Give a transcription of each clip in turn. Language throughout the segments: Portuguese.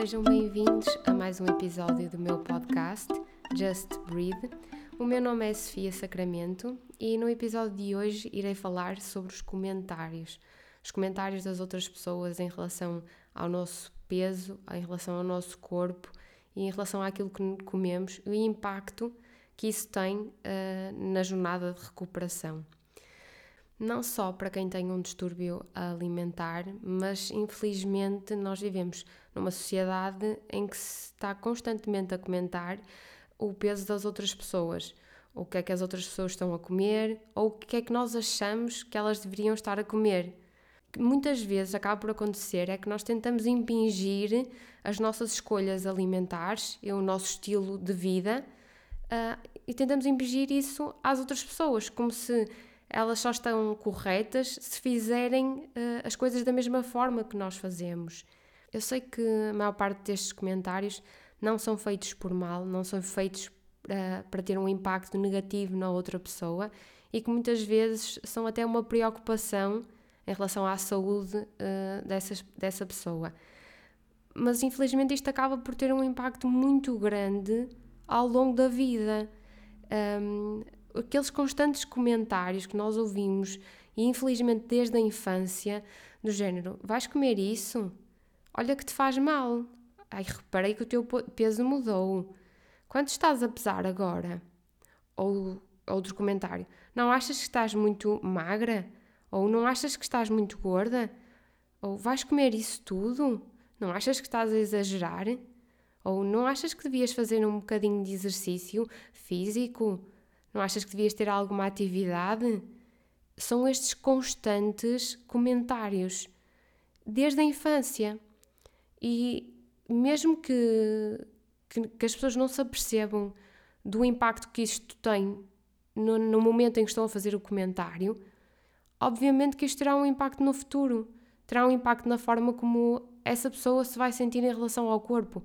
sejam bem-vindos a mais um episódio do meu podcast Just Breathe. O meu nome é Sofia Sacramento e no episódio de hoje irei falar sobre os comentários. Os comentários das outras pessoas em relação ao nosso peso, em relação ao nosso corpo e em relação àquilo que comemos e o impacto que isso tem uh, na jornada de recuperação não só para quem tem um distúrbio alimentar, mas infelizmente nós vivemos numa sociedade em que se está constantemente a comentar o peso das outras pessoas, o que é que as outras pessoas estão a comer ou o que é que nós achamos que elas deveriam estar a comer. Muitas vezes acaba por acontecer é que nós tentamos impingir as nossas escolhas alimentares e o nosso estilo de vida uh, e tentamos impingir isso às outras pessoas, como se elas só estão corretas se fizerem uh, as coisas da mesma forma que nós fazemos. Eu sei que a maior parte destes comentários não são feitos por mal, não são feitos uh, para ter um impacto negativo na outra pessoa e que muitas vezes são até uma preocupação em relação à saúde uh, dessas, dessa pessoa. Mas infelizmente isto acaba por ter um impacto muito grande ao longo da vida. Um, aqueles constantes comentários que nós ouvimos, e infelizmente desde a infância, do género: vais comer isso? Olha que te faz mal. Ai, reparei que o teu peso mudou. Quanto estás a pesar agora? Ou outro comentário: não achas que estás muito magra? Ou não achas que estás muito gorda? Ou vais comer isso tudo? Não achas que estás a exagerar? Ou não achas que devias fazer um bocadinho de exercício físico? Não achas que devias ter alguma atividade? São estes constantes comentários desde a infância. E mesmo que, que, que as pessoas não se apercebam do impacto que isto tem no, no, momento em que estão a fazer o comentário, obviamente que isto terá um impacto no futuro, terá um impacto na forma como essa pessoa se vai sentir em relação ao corpo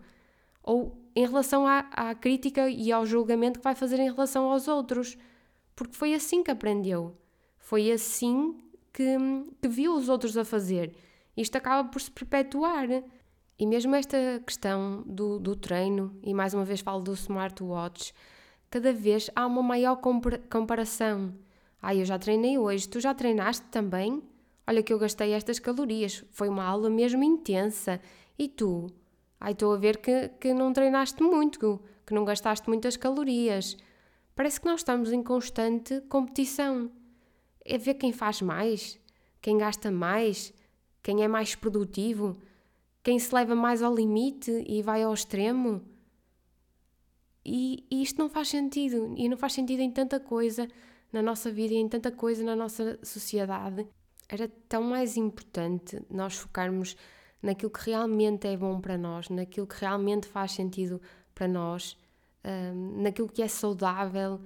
ou em relação à, à crítica e ao julgamento que vai fazer em relação aos outros, porque foi assim que aprendeu, foi assim que, que viu os outros a fazer. Isto acaba por se perpetuar. E mesmo esta questão do, do treino, e mais uma vez falo do smartwatch, cada vez há uma maior comparação. Ah, eu já treinei hoje, tu já treinaste também? Olha que eu gastei estas calorias, foi uma aula mesmo intensa. E tu? Ai, estou a ver que, que não treinaste muito, que não gastaste muitas calorias. Parece que nós estamos em constante competição. É ver quem faz mais, quem gasta mais, quem é mais produtivo, quem se leva mais ao limite e vai ao extremo. E, e isto não faz sentido. E não faz sentido em tanta coisa na nossa vida e em tanta coisa na nossa sociedade. Era tão mais importante nós focarmos naquilo que realmente é bom para nós, naquilo que realmente faz sentido para nós, um, naquilo que é saudável,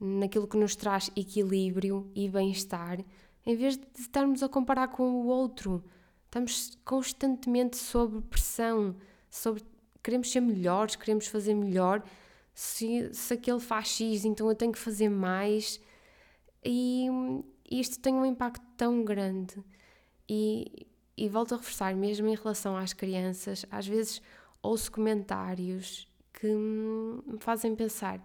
naquilo que nos traz equilíbrio e bem-estar, em vez de estarmos a comparar com o outro. Estamos constantemente sob pressão, sobre queremos ser melhores, queremos fazer melhor. Se, se aquele faz X, então eu tenho que fazer mais. E, e isto tem um impacto tão grande. E e volto a reforçar, mesmo em relação às crianças, às vezes ouço comentários que me fazem pensar: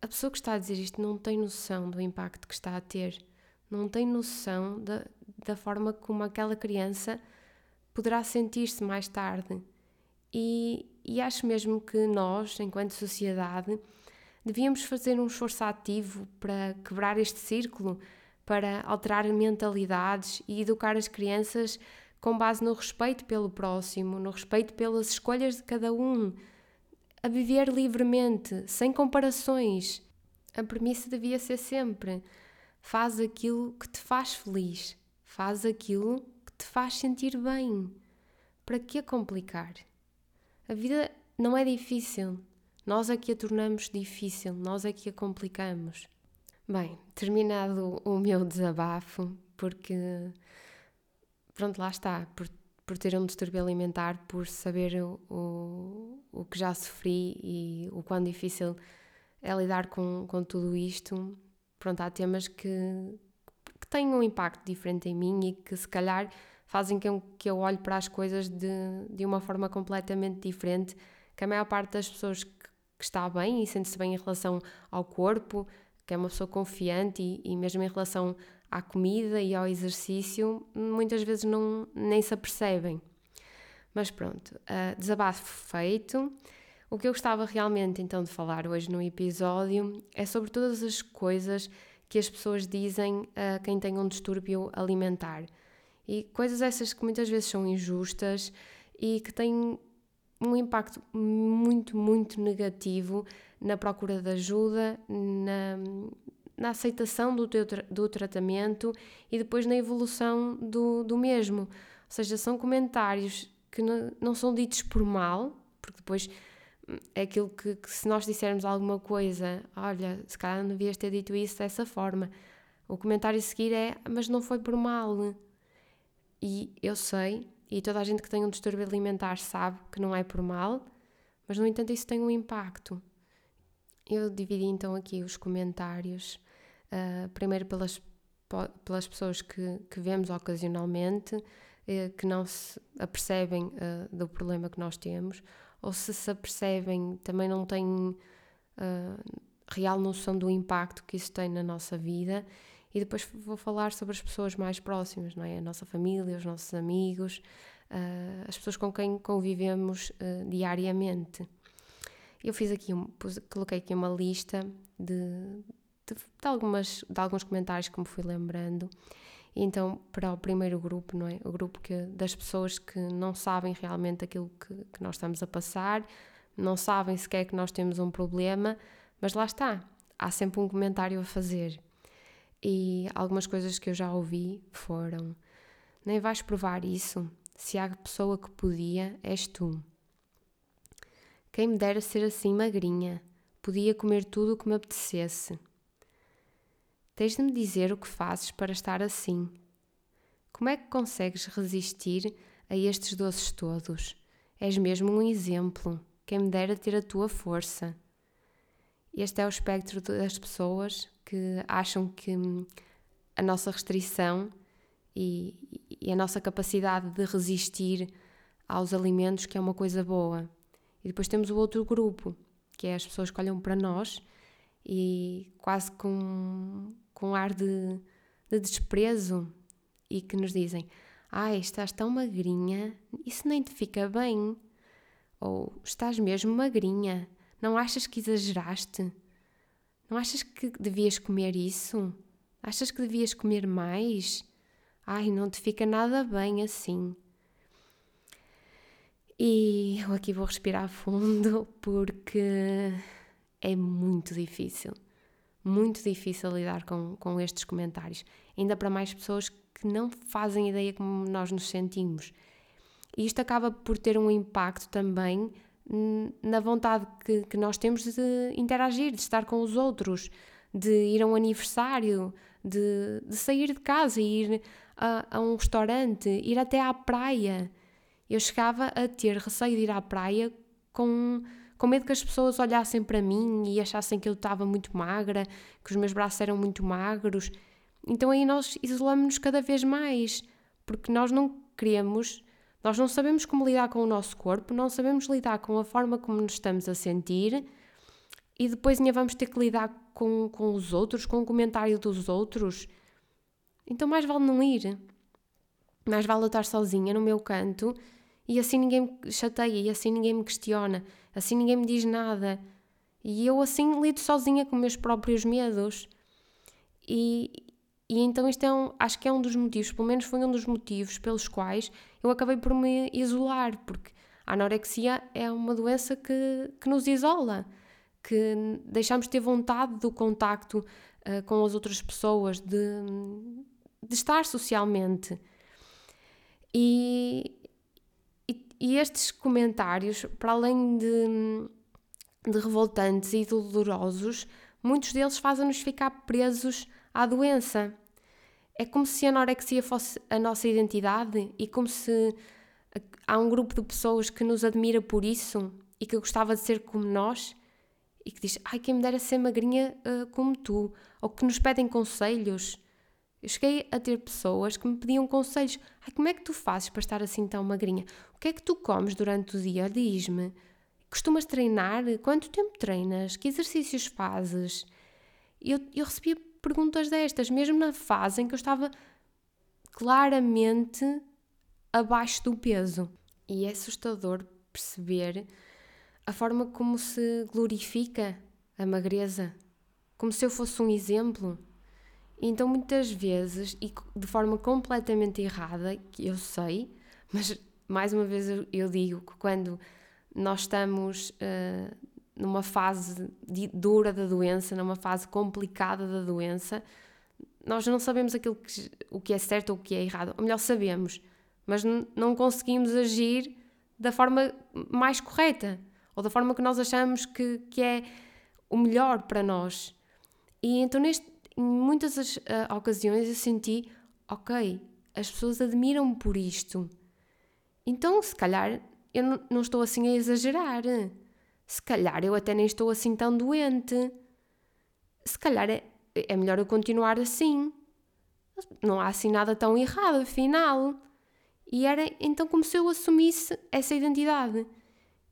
a pessoa que está a dizer isto não tem noção do impacto que está a ter, não tem noção da, da forma como aquela criança poderá sentir-se mais tarde. E, e acho mesmo que nós, enquanto sociedade, devíamos fazer um esforço ativo para quebrar este círculo para alterar mentalidades e educar as crianças com base no respeito pelo próximo, no respeito pelas escolhas de cada um, a viver livremente, sem comparações. A premissa devia ser sempre: faz aquilo que te faz feliz, faz aquilo que te faz sentir bem. Para que complicar? A vida não é difícil, nós é que a tornamos difícil, nós é que a complicamos. Bem, terminado o meu desabafo, porque pronto, lá está, por, por ter um distúrbio alimentar, por saber o, o, que já sofri e o quão difícil é lidar com, com tudo isto, pronto, há temas que, que têm um impacto diferente em mim e que se calhar fazem com que eu olhe para as coisas de, de uma forma completamente diferente, que a maior parte das pessoas que, que está bem e sente-se bem em relação ao corpo, que é uma pessoa confiante e, e mesmo em relação à comida e ao exercício, muitas vezes não, nem se apercebem. Mas pronto, uh, desabafo feito. O que eu gostava realmente então de falar hoje no episódio é sobre todas as coisas que as pessoas dizem a quem tem um distúrbio alimentar. E coisas essas que muitas vezes são injustas e que têm um impacto muito, muito negativo na procura de ajuda, na, na aceitação do, teu, do tratamento e depois na evolução do, do mesmo. Ou seja, são comentários que não, não são ditos por mal, porque depois hum, é aquilo que, que, se nós dissermos alguma coisa, olha, se calhar não devias ter dito isso dessa forma. O comentário a seguir é, mas não foi por mal. E eu sei, e toda a gente que tem um distúrbio alimentar sabe que não é por mal, mas no entanto isso tem um impacto. Eu dividi então aqui os comentários, uh, primeiro pelas, pelas pessoas que, que vemos ocasionalmente, uh, que não se apercebem uh, do problema que nós temos, ou se se apercebem também não têm real noção do impacto que isso tem na nossa vida. E depois vou falar sobre as pessoas mais próximas, não é? A nossa família, os nossos amigos, as pessoas com quem convivemos diariamente. Eu fiz aqui, um, pus, coloquei aqui uma lista de, de, de, algumas, de alguns comentários que me fui lembrando. E então, para o primeiro grupo, não é? O grupo que, das pessoas que não sabem realmente aquilo que, que nós estamos a passar, não sabem sequer que nós temos um problema, mas lá está, há sempre um comentário a fazer. E algumas coisas que eu já ouvi foram: nem vais provar isso, se há pessoa que podia, és tu. Quem me dera ser assim magrinha, podia comer tudo o que me apetecesse. Tens de me dizer o que fazes para estar assim. Como é que consegues resistir a estes doces todos? És mesmo um exemplo. Quem me dera ter a tua força. Este é o espectro das pessoas que acham que a nossa restrição e, e a nossa capacidade de resistir aos alimentos que é uma coisa boa. E depois temos o outro grupo, que é as pessoas que olham para nós e quase com, com ar de, de desprezo e que nos dizem: Ai, estás tão magrinha, isso nem te fica bem. Ou estás mesmo magrinha, não achas que exageraste? Não achas que devias comer isso? Achas que devias comer mais? Ai, não te fica nada bem assim. E eu aqui vou respirar fundo porque é muito difícil, muito difícil lidar com, com estes comentários, ainda para mais pessoas que não fazem ideia como nós nos sentimos. E isto acaba por ter um impacto também na vontade que, que nós temos de interagir, de estar com os outros, de ir a um aniversário, de, de sair de casa e ir a, a um restaurante, ir até à praia eu chegava a ter receio de ir à praia com, com medo que as pessoas olhassem para mim e achassem que eu estava muito magra, que os meus braços eram muito magros. Então aí nós isolamos-nos cada vez mais, porque nós não queremos, nós não sabemos como lidar com o nosso corpo, não sabemos lidar com a forma como nos estamos a sentir e depois ainda vamos ter que lidar com, com os outros, com o comentário dos outros. Então mais vale não ir. Mais vale eu estar sozinha no meu canto e assim ninguém me chateia, e assim ninguém me questiona, assim ninguém me diz nada. E eu assim lido sozinha com meus próprios medos. E, e então isto é um, acho que é um dos motivos, pelo menos foi um dos motivos pelos quais eu acabei por me isolar, porque a anorexia é uma doença que, que nos isola, que deixamos de ter vontade do contacto uh, com as outras pessoas, de, de estar socialmente. E, e estes comentários, para além de, de revoltantes e dolorosos, muitos deles fazem-nos ficar presos à doença. É como se a anorexia fosse a nossa identidade e como se há um grupo de pessoas que nos admira por isso e que gostava de ser como nós e que diz, ai, quem me dera ser magrinha uh, como tu, ou que nos pedem conselhos. Eu cheguei a ter pessoas que me pediam conselhos. Ai, como é que tu fazes para estar assim tão magrinha? O que é que tu comes durante o dia? Diz-me. Costumas treinar? Quanto tempo treinas? Que exercícios fazes? Eu, eu recebia perguntas destas, mesmo na fase em que eu estava claramente abaixo do peso. E é assustador perceber a forma como se glorifica a magreza, como se eu fosse um exemplo. Então, muitas vezes, e de forma completamente errada, que eu sei, mas mais uma vez eu digo que quando nós estamos uh, numa fase dura da doença, numa fase complicada da doença, nós não sabemos aquilo que, o que é certo ou o que é errado. Ou melhor, sabemos, mas não conseguimos agir da forma mais correta ou da forma que nós achamos que, que é o melhor para nós. E então, neste, em muitas uh, ocasiões, eu senti: ok, as pessoas admiram-me por isto. Então, se calhar, eu não, não estou assim a exagerar. Se calhar, eu até nem estou assim tão doente. Se calhar, é, é melhor eu continuar assim. Não há assim nada tão errado, afinal. E era então como se eu assumisse essa identidade.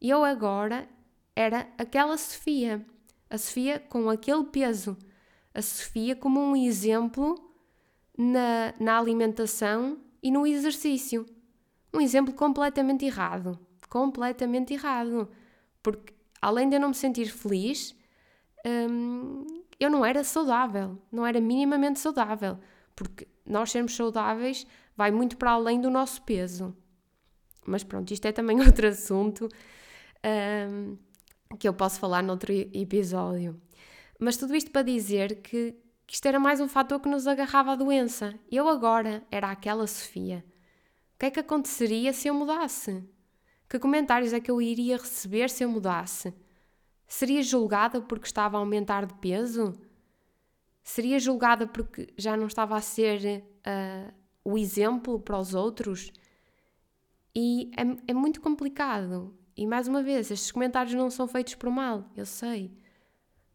E eu agora era aquela Sofia. A Sofia com aquele peso. A Sofia como um exemplo na, na alimentação e no exercício. Um exemplo completamente errado. Completamente errado. Porque além de eu não me sentir feliz, hum, eu não era saudável. Não era minimamente saudável. Porque nós sermos saudáveis vai muito para além do nosso peso. Mas pronto, isto é também outro assunto um, que eu posso falar noutro episódio. Mas tudo isto para dizer que, que isto era mais um fator que nos agarrava à doença. Eu agora era aquela Sofia. O que é que aconteceria se eu mudasse? Que comentários é que eu iria receber se eu mudasse? Seria julgada porque estava a aumentar de peso? Seria julgada porque já não estava a ser uh, o exemplo para os outros? E é, é muito complicado. E mais uma vez, estes comentários não são feitos por mal, eu sei.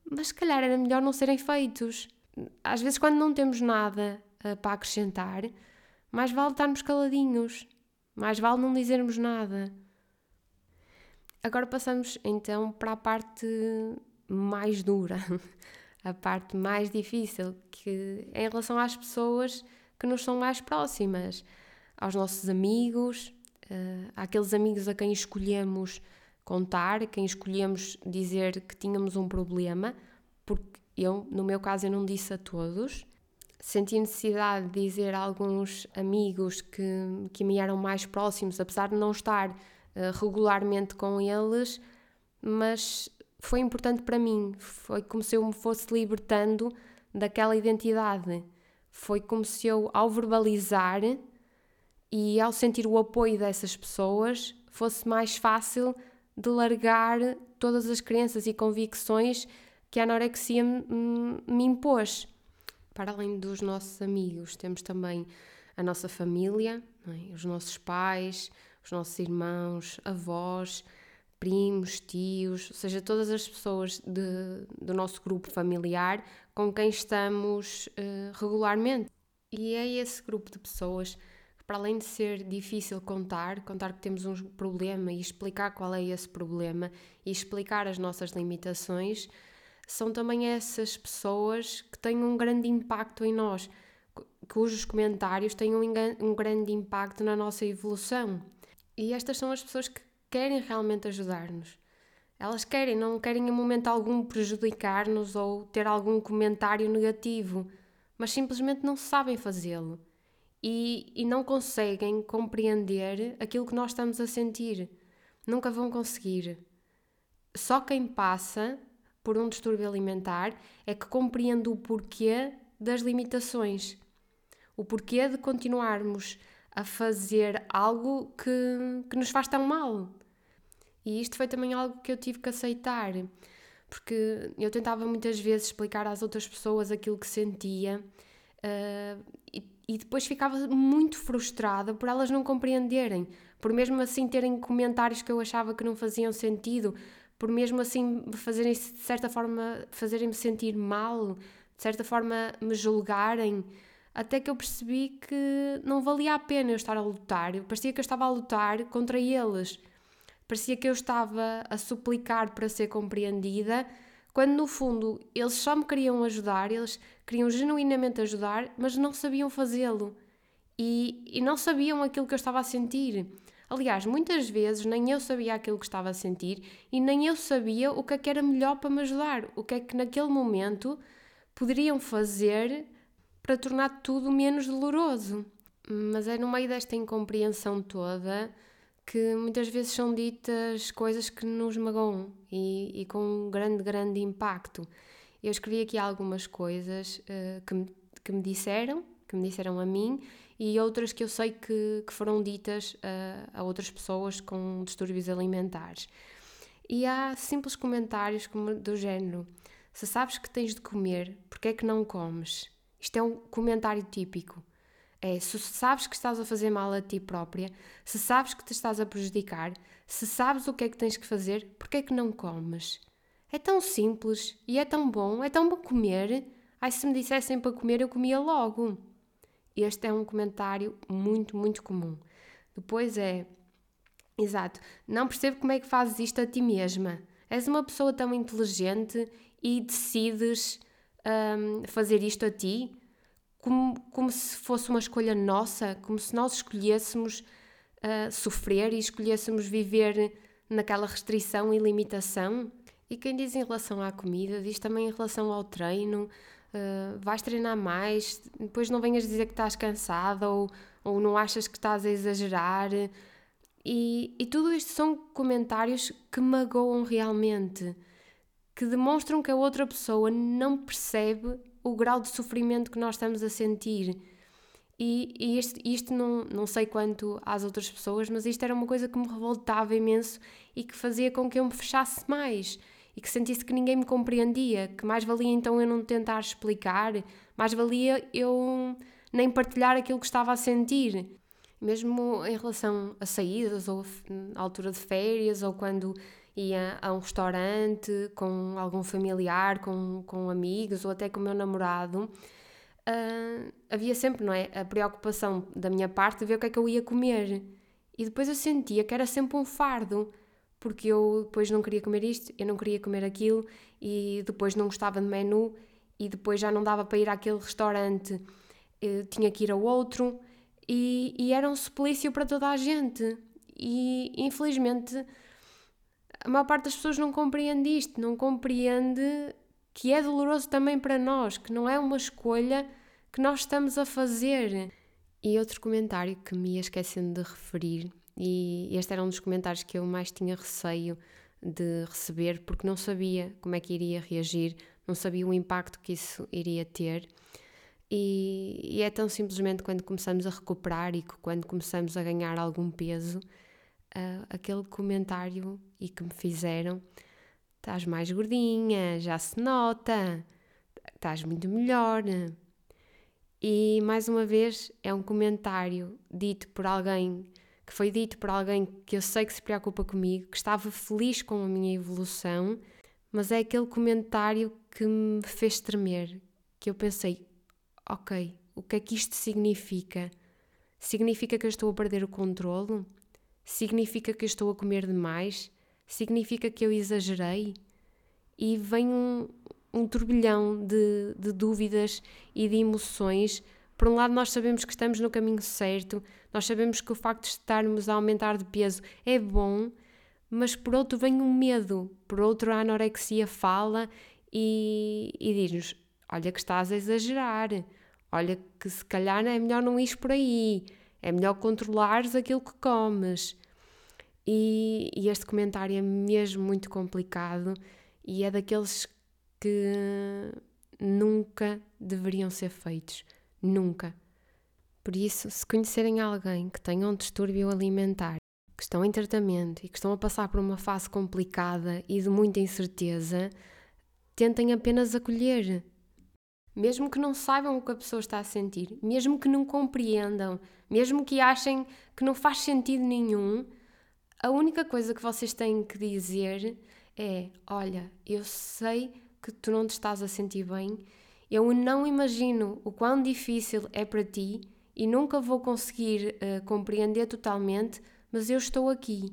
Mas se calhar era melhor não serem feitos. Às vezes, quando não temos nada uh, para acrescentar, mais vale estarmos caladinhos, mais vale não dizermos nada. Agora passamos então para a parte mais dura, a parte mais difícil, que é em relação às pessoas que nos são mais próximas, aos nossos amigos, uh, àqueles amigos a quem escolhemos contar, quem escolhemos dizer que tínhamos um problema, porque eu, no meu caso, eu não disse a todos. Senti necessidade de dizer a alguns amigos que, que me eram mais próximos, apesar de não estar regularmente com eles, mas foi importante para mim. Foi como se eu me fosse libertando daquela identidade. Foi como se eu, ao verbalizar, e ao sentir o apoio dessas pessoas fosse mais fácil de largar todas as crenças e convicções que a anorexia me impôs. Para além dos nossos amigos, temos também a nossa família, é? os nossos pais, os nossos irmãos, avós, primos, tios, ou seja, todas as pessoas de, do nosso grupo familiar com quem estamos uh, regularmente. E é esse grupo de pessoas para além de ser difícil contar, contar que temos um problema e explicar qual é esse problema e explicar as nossas limitações, são também essas pessoas que têm um grande impacto em nós, cujos comentários têm um, um grande impacto na nossa evolução. E estas são as pessoas que querem realmente ajudar-nos. Elas querem, não querem em momento algum prejudicar-nos ou ter algum comentário negativo, mas simplesmente não sabem fazê-lo e, e não conseguem compreender aquilo que nós estamos a sentir. Nunca vão conseguir. Só quem passa por um distúrbio alimentar é que compreende o porquê das limitações, o porquê de continuarmos a fazer algo que, que nos faz tão mal. E isto foi também algo que eu tive que aceitar, porque eu tentava muitas vezes explicar às outras pessoas aquilo que sentia uh, e e depois ficava muito frustrada por elas não compreenderem, por mesmo assim terem comentários que eu achava que não faziam sentido, por mesmo assim fazerem de certa forma fazerem-me sentir mal, de certa forma me julgarem. Até que eu percebi que não valia a pena eu estar a lutar. Parecia que eu estava a lutar contra eles. Parecia que eu estava a suplicar para ser compreendida, quando no fundo eles só me queriam ajudar, eles queriam genuinamente ajudar, mas não sabiam fazê-lo. E, e não sabiam aquilo que eu estava a sentir. Aliás, muitas vezes nem eu sabia aquilo que estava a sentir e nem eu sabia o que é que era melhor para me ajudar, o que é que naquele momento poderiam fazer para tornar tudo menos doloroso. Mas é no meio desta incompreensão toda que muitas vezes são ditas coisas que nos magoam e, e com um grande, grande impacto. Eu escrevi aqui algumas coisas uh, que, me, que me disseram, que me disseram a mim, e outras que eu sei que, que foram ditas uh, a outras pessoas com distúrbios alimentares. E há simples comentários como do género: se sabes que tens de comer, porque é que não comes? Isto é um comentário típico. É, se sabes que estás a fazer mal a ti própria, se sabes que te estás a prejudicar, se sabes o que é que tens que fazer, porque é que não comes? É tão simples e é tão bom, é tão bom comer. Ai, se me dissessem para comer, eu comia logo. Este é um comentário muito, muito comum. Depois é, exato, não percebo como é que fazes isto a ti mesma. És uma pessoa tão inteligente e decides um, fazer isto a ti, como, como se fosse uma escolha nossa, como se nós escolhêssemos uh, sofrer e escolhêssemos viver naquela restrição e limitação. E quem diz em relação à comida, diz também em relação ao treino. Uh, vais treinar mais, depois não venhas dizer que estás cansada ou, ou não achas que estás a exagerar. E, e tudo isto são comentários que magoam realmente que demonstram que a outra pessoa não percebe o grau de sofrimento que nós estamos a sentir. E, e isto, isto não, não sei quanto às outras pessoas, mas isto era uma coisa que me revoltava imenso e que fazia com que eu me fechasse mais e que sentisse que ninguém me compreendia, que mais valia então eu não tentar explicar, mais valia eu nem partilhar aquilo que estava a sentir. Mesmo em relação a saídas ou à altura de férias ou quando ia a um restaurante com algum familiar, com, com amigos ou até com o meu namorado, uh, havia sempre, não é? A preocupação da minha parte de ver o que é que eu ia comer. E depois eu sentia que era sempre um fardo, porque eu depois não queria comer isto, eu não queria comer aquilo, e depois não gostava de menu, e depois já não dava para ir àquele restaurante, eu tinha que ir ao outro, e, e era um suplício para toda a gente. E infelizmente a maior parte das pessoas não compreende isto, não compreende que é doloroso também para nós, que não é uma escolha que nós estamos a fazer. E outro comentário que me ia esquecendo de referir, e este era um dos comentários que eu mais tinha receio de receber, porque não sabia como é que iria reagir, não sabia o impacto que isso iria ter. E, e é tão simplesmente quando começamos a recuperar e quando começamos a ganhar algum peso, uh, aquele comentário e que me fizeram: estás mais gordinha, já se nota, estás muito melhor. E mais uma vez é um comentário dito por alguém que foi dito por alguém que eu sei que se preocupa comigo, que estava feliz com a minha evolução, mas é aquele comentário que me fez tremer, que eu pensei, ok, o que é que isto significa? Significa que eu estou a perder o controle? Significa que eu estou a comer demais? Significa que eu exagerei? E vem um, um turbilhão de, de dúvidas e de emoções. Por um lado, nós sabemos que estamos no caminho certo, nós sabemos que o facto de estarmos a aumentar de peso é bom, mas por outro, vem um medo, por outro, a anorexia fala e, e diz-nos: Olha, que estás a exagerar, olha, que se calhar é melhor não ir por aí, é melhor controlares aquilo que comes. E, e, este comentário é mesmo muito complicado e é daqueles que nunca deveriam ser feitos. Nunca. Por isso, se conhecerem alguém que tenha um distúrbio alimentar, que estão em tratamento e que estão a passar por uma fase complicada e de muita incerteza, tentem apenas acolher, mesmo que não saibam o que a pessoa está a sentir, mesmo que não compreendam, mesmo que achem que não faz sentido nenhum, a única coisa que vocês têm que dizer é: Olha, eu sei que tu não te estás a sentir bem Eu não imagino o quão difícil é para ti e nunca vou conseguir uh, compreender totalmente, mas eu estou aqui.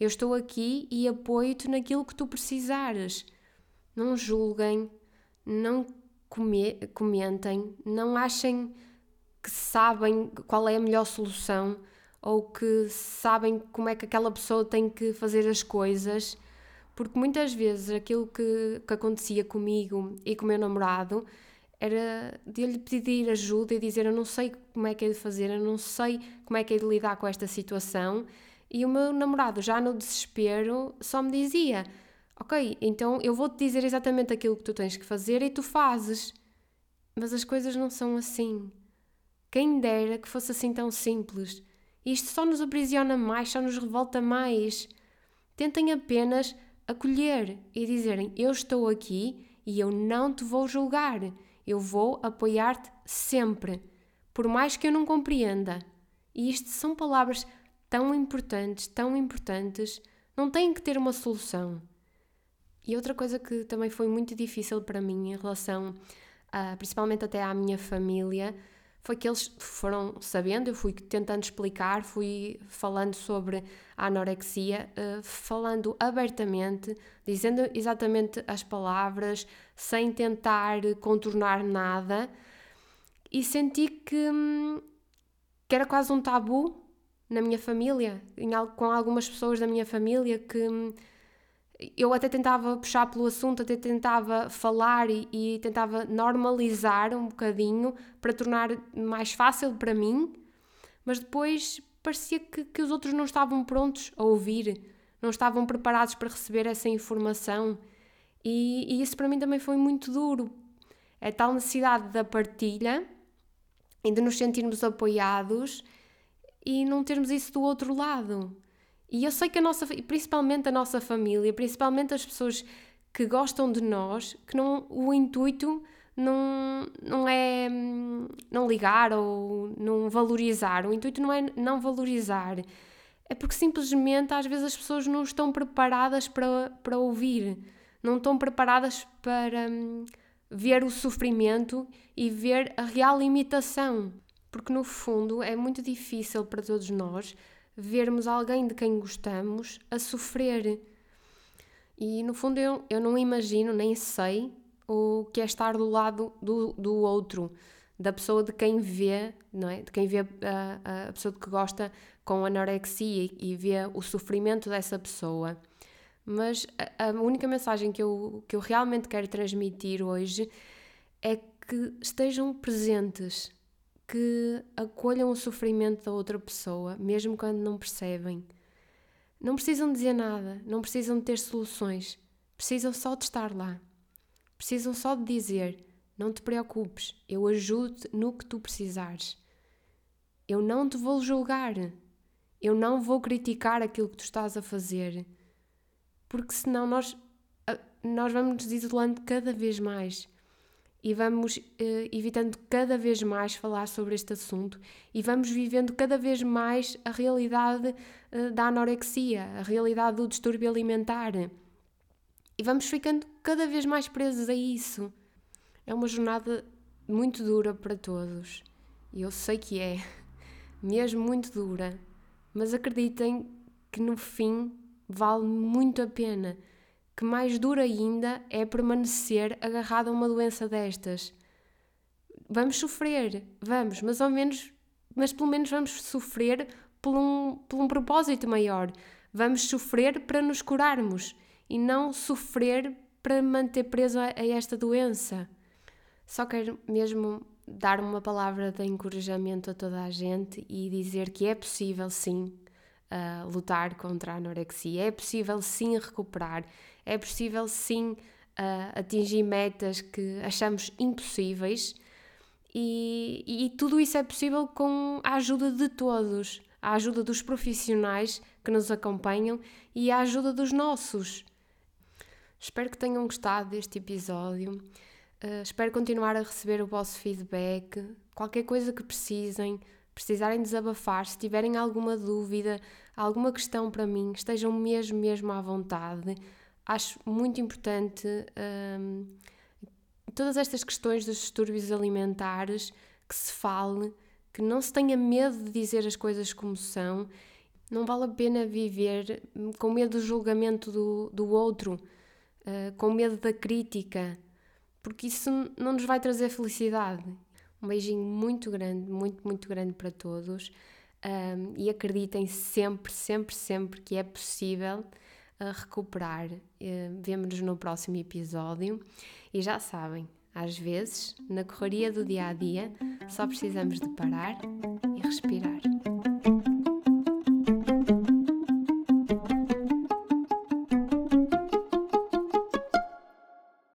Eu estou aqui e apoio-te naquilo que tu precisares. Não julguem, não come comentem, não achem que sabem qual é a melhor solução ou que sabem como é que aquela pessoa tem que fazer as coisas, porque muitas vezes aquilo que, que acontecia comigo e com o meu namorado era de lhe pedir ajuda e dizer eu não sei como é que é de fazer, eu não sei como é que é de lidar com esta situação. E o meu namorado, já no desespero, só me dizia: Ok, então eu vou-te dizer exatamente aquilo que tu tens que fazer e tu fazes. Mas as coisas não são assim. Quem dera que fosse assim tão simples. Isto só nos aprisiona mais, só nos revolta mais. Tentem apenas acolher e dizerem: Eu estou aqui e eu não te vou julgar. Eu vou apoiar-te sempre, por mais que eu não compreenda. E isto são palavras tão importantes, tão importantes, não têm que ter uma solução. E outra coisa que também foi muito difícil para mim em relação, a, principalmente até à minha família, foi que eles foram sabendo, eu fui tentando explicar, fui falando sobre a anorexia, uh, falando abertamente, dizendo exatamente as palavras, sem tentar contornar nada, e senti que, hum, que era quase um tabu na minha família, em, com algumas pessoas da minha família que hum, eu até tentava puxar pelo assunto, até tentava falar e, e, tentava normalizar um bocadinho para tornar mais fácil para mim, mas depois parecia que, que os outros não estavam prontos a ouvir, não estavam preparados para receber essa informação. E, e isso para mim também foi muito duro. É tal necessidade da partilha e de nos sentirmos apoiados e não termos isso do outro lado. E eu sei que a nossa, principalmente a nossa família, principalmente as pessoas que gostam de nós, que não, o intuito não, não é não ligar ou não valorizar. O intuito não é não valorizar. É porque simplesmente às vezes as pessoas não estão preparadas para, para ouvir, não estão preparadas para hum, ver o sofrimento e ver a real limitação. Porque no fundo é muito difícil para todos nós vermos alguém de quem gostamos a sofrer. E no fundo eu, eu não imagino, nem sei o que é estar do lado do, do outro, da pessoa de quem vê, não é? De quem vê a, a pessoa que gosta com anorexia e vê o sofrimento dessa pessoa. Mas a, a única mensagem que eu, que eu realmente quero transmitir hoje é que estejam presentes, que acolham o sofrimento da outra pessoa, mesmo quando não percebem. Não precisam dizer nada, não precisam ter soluções, precisam só de estar lá. Precisam só de dizer: Não te preocupes, eu ajudo-te no que tu precisares. Eu não te vou julgar, eu não vou criticar aquilo que tu estás a fazer, porque senão nós, nós vamos nos isolando cada vez mais e vamos eh, evitando cada vez mais falar sobre este assunto e vamos vivendo cada vez mais a realidade eh, da anorexia, a realidade do distúrbio alimentar. E vamos ficando cada vez mais presos a isso. É uma jornada muito dura para todos. E eu sei que é, mesmo muito dura. Mas acreditem que no fim vale muito a pena que mais dura ainda é permanecer agarrado a uma doença destas. Vamos sofrer, vamos, mas ao menos, mas pelo menos vamos sofrer por um, por um propósito maior. Vamos sofrer para nos curarmos e não sofrer para manter preso a, a esta doença. Só quero mesmo dar uma palavra de encorajamento a toda a gente e dizer que é possível sim uh, lutar contra a anorexia, é possível sim recuperar, é possível sim uh, atingir metas que achamos impossíveis e, e tudo isso é possível com a ajuda de todos, a ajuda dos profissionais que nos acompanham e a ajuda dos nossos. Espero que tenham gostado deste episódio. Uh, espero continuar a receber o vosso feedback. Qualquer coisa que precisem, precisarem desabafar, se tiverem alguma dúvida, alguma questão para mim, estejam mesmo, mesmo à vontade acho muito importante um, todas estas questões dos distúrbios alimentares, que se fale, que não se tenha medo de dizer as coisas como são. Não vale a pena viver com medo do julgamento do, do outro, uh, com medo da crítica, porque isso não nos vai trazer felicidade. Um beijinho muito grande, muito, muito grande para todos. Um, e acreditem sempre, sempre, sempre que é possível uh, recuperar. Uh, Vemo-nos no próximo episódio. E já sabem, às vezes, na correria do dia a dia, só precisamos de parar e respirar.